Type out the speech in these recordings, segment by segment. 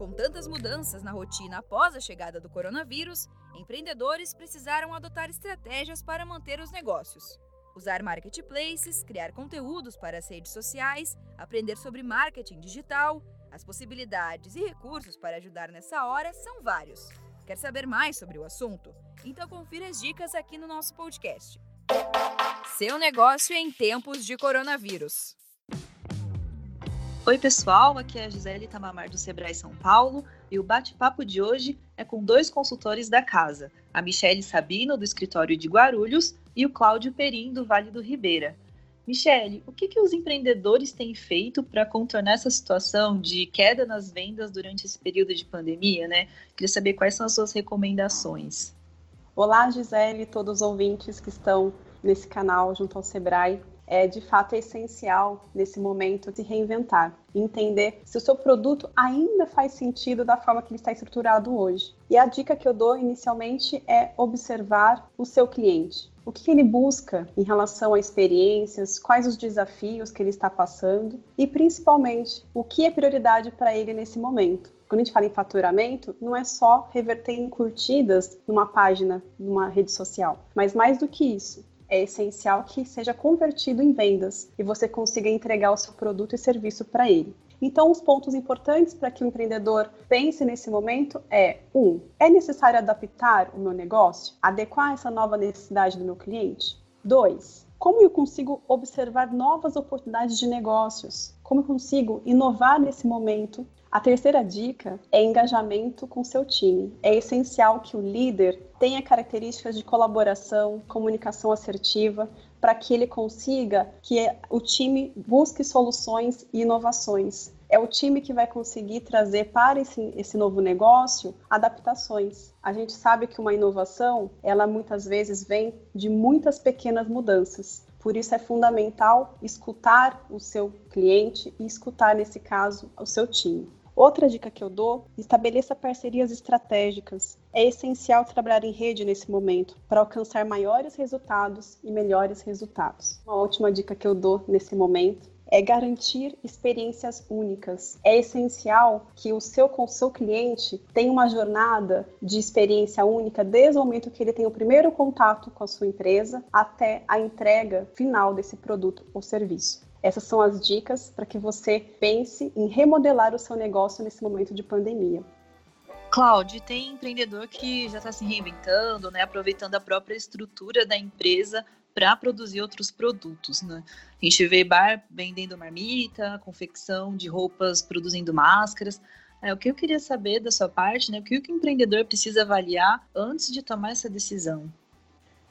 Com tantas mudanças na rotina após a chegada do coronavírus, empreendedores precisaram adotar estratégias para manter os negócios. Usar marketplaces, criar conteúdos para as redes sociais, aprender sobre marketing digital. As possibilidades e recursos para ajudar nessa hora são vários. Quer saber mais sobre o assunto? Então confira as dicas aqui no nosso podcast. Seu negócio em tempos de coronavírus. Oi, pessoal, aqui é a Gisele Tamamar do Sebrae São Paulo e o bate-papo de hoje é com dois consultores da casa, a Michele Sabino, do escritório de Guarulhos, e o Cláudio Perim, do Vale do Ribeira. Michele, o que, que os empreendedores têm feito para contornar essa situação de queda nas vendas durante esse período de pandemia, né? Queria saber quais são as suas recomendações. Olá, Gisele todos os ouvintes que estão nesse canal junto ao Sebrae é de fato essencial nesse momento se reinventar, entender se o seu produto ainda faz sentido da forma que ele está estruturado hoje. E a dica que eu dou inicialmente é observar o seu cliente. O que ele busca em relação a experiências, quais os desafios que ele está passando e, principalmente, o que é prioridade para ele nesse momento. Quando a gente fala em faturamento, não é só reverter em curtidas numa página, numa rede social, mas mais do que isso, é essencial que seja convertido em vendas e você consiga entregar o seu produto e serviço para ele. Então, os pontos importantes para que o empreendedor pense nesse momento é: um, é necessário adaptar o meu negócio, adequar essa nova necessidade do meu cliente? Dois, como eu consigo observar novas oportunidades de negócios? Como eu consigo inovar nesse momento a terceira dica é engajamento com seu time. É essencial que o líder tenha características de colaboração, comunicação assertiva, para que ele consiga que o time busque soluções e inovações. É o time que vai conseguir trazer para esse, esse novo negócio adaptações. A gente sabe que uma inovação, ela muitas vezes vem de muitas pequenas mudanças. Por isso é fundamental escutar o seu cliente e escutar, nesse caso, o seu time. Outra dica que eu dou: estabeleça parcerias estratégicas. É essencial trabalhar em rede nesse momento para alcançar maiores resultados e melhores resultados. Uma última dica que eu dou nesse momento é garantir experiências únicas. É essencial que o seu, o seu cliente tenha uma jornada de experiência única desde o momento que ele tem o primeiro contato com a sua empresa até a entrega final desse produto ou serviço. Essas são as dicas para que você pense em remodelar o seu negócio nesse momento de pandemia. Cláudio, tem empreendedor que já está se reinventando, né, aproveitando a própria estrutura da empresa para produzir outros produtos, né? A gente vê bar vendendo marmita, confecção de roupas produzindo máscaras. É, o que eu queria saber da sua parte, né? O que o empreendedor precisa avaliar antes de tomar essa decisão?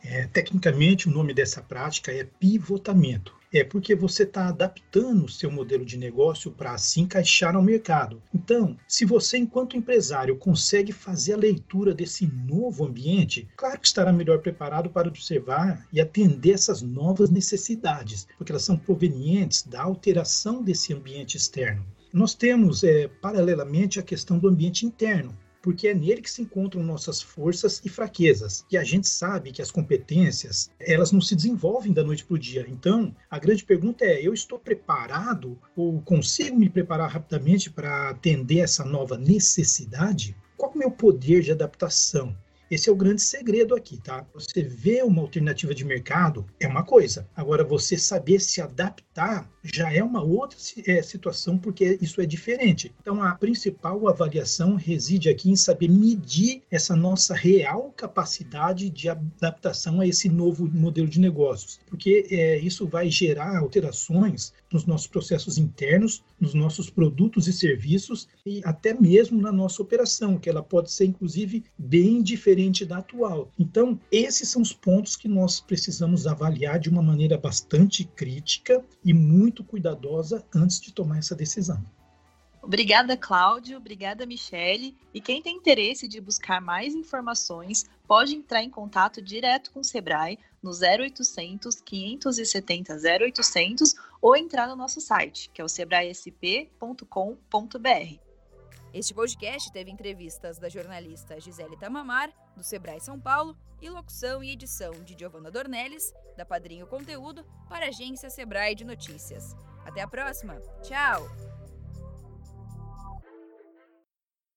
É, tecnicamente, o nome dessa prática é pivotamento. É porque você está adaptando o seu modelo de negócio para se encaixar ao mercado. Então, se você, enquanto empresário, consegue fazer a leitura desse novo ambiente, claro que estará melhor preparado para observar e atender essas novas necessidades, porque elas são provenientes da alteração desse ambiente externo. Nós temos, é, paralelamente, a questão do ambiente interno porque é nele que se encontram nossas forças e fraquezas. E a gente sabe que as competências, elas não se desenvolvem da noite para o dia. Então, a grande pergunta é: eu estou preparado ou consigo me preparar rapidamente para atender essa nova necessidade? Qual é o meu poder de adaptação? Esse é o grande segredo aqui, tá? Você vê uma alternativa de mercado é uma coisa. Agora, você saber se adaptar já é uma outra é, situação, porque isso é diferente. Então, a principal avaliação reside aqui em saber medir essa nossa real capacidade de adaptação a esse novo modelo de negócios, porque é, isso vai gerar alterações nos nossos processos internos, nos nossos produtos e serviços e até mesmo na nossa operação, que ela pode ser, inclusive, bem diferente da atual. Então, esses são os pontos que nós precisamos avaliar de uma maneira bastante crítica e muito muito cuidadosa antes de tomar essa decisão. Obrigada, Cláudio. Obrigada, Michele. E quem tem interesse de buscar mais informações, pode entrar em contato direto com o Sebrae no 0800 570 0800 ou entrar no nosso site, que é o sebraesp.com.br. Este podcast teve entrevistas da jornalista Gisele Tamamar, do Sebrae São Paulo, e locução e edição de Giovanna Dornelles, da Padrinho Conteúdo, para a agência Sebrae de Notícias. Até a próxima. Tchau!